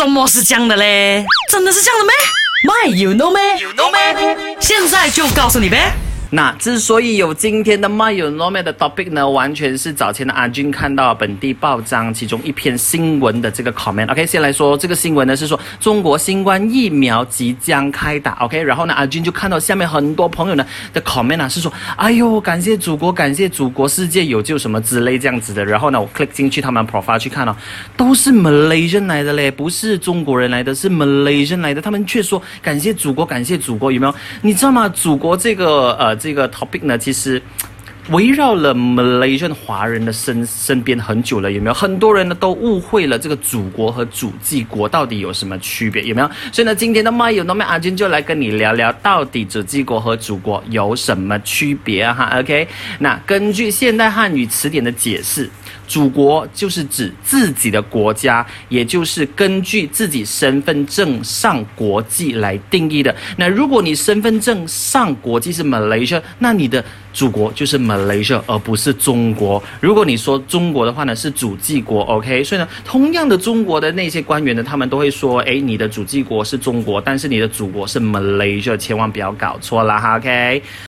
什么是这样的嘞？真的是这样的咩？My you know 咩？You know 咩？现在就告诉你呗。那之所以有今天的 My u n o m a 的 topic 呢，完全是早前的阿军看到本地报章其中一篇新闻的这个 comment。OK，先来说这个新闻呢是说中国新冠疫苗即将开打。OK，然后呢阿军就看到下面很多朋友呢的 comment 啊是说，哎呦感谢祖国，感谢祖国，世界有救什么之类这样子的。然后呢我 click 进去他们 profile 去看哦，都是 Malaysian 来的嘞，不是中国人来的，是 Malaysian 来的。他们却说感谢祖国，感谢祖国，有没有？你知道吗？祖国这个呃。这个 topic 呢，其实围绕了 Malaysian 华人的身身边很久了，有没有？很多人呢都误会了这个祖国和祖籍国到底有什么区别，有没有？所以呢，今天的 My 有 No 阿军就来跟你聊聊，到底祖籍国和祖国有什么区别啊哈？OK，那根据现代汉语词典的解释。祖国就是指自己的国家，也就是根据自己身份证上国际来定义的。那如果你身份证上国际是 Malaysia，那你的祖国就是 Malaysia，而不是中国。如果你说中国的话呢，是祖籍国，OK？所以呢，同样的中国的那些官员呢，他们都会说，哎，你的祖籍国是中国，但是你的祖国是 Malaysia，千万不要搞错了哈，OK？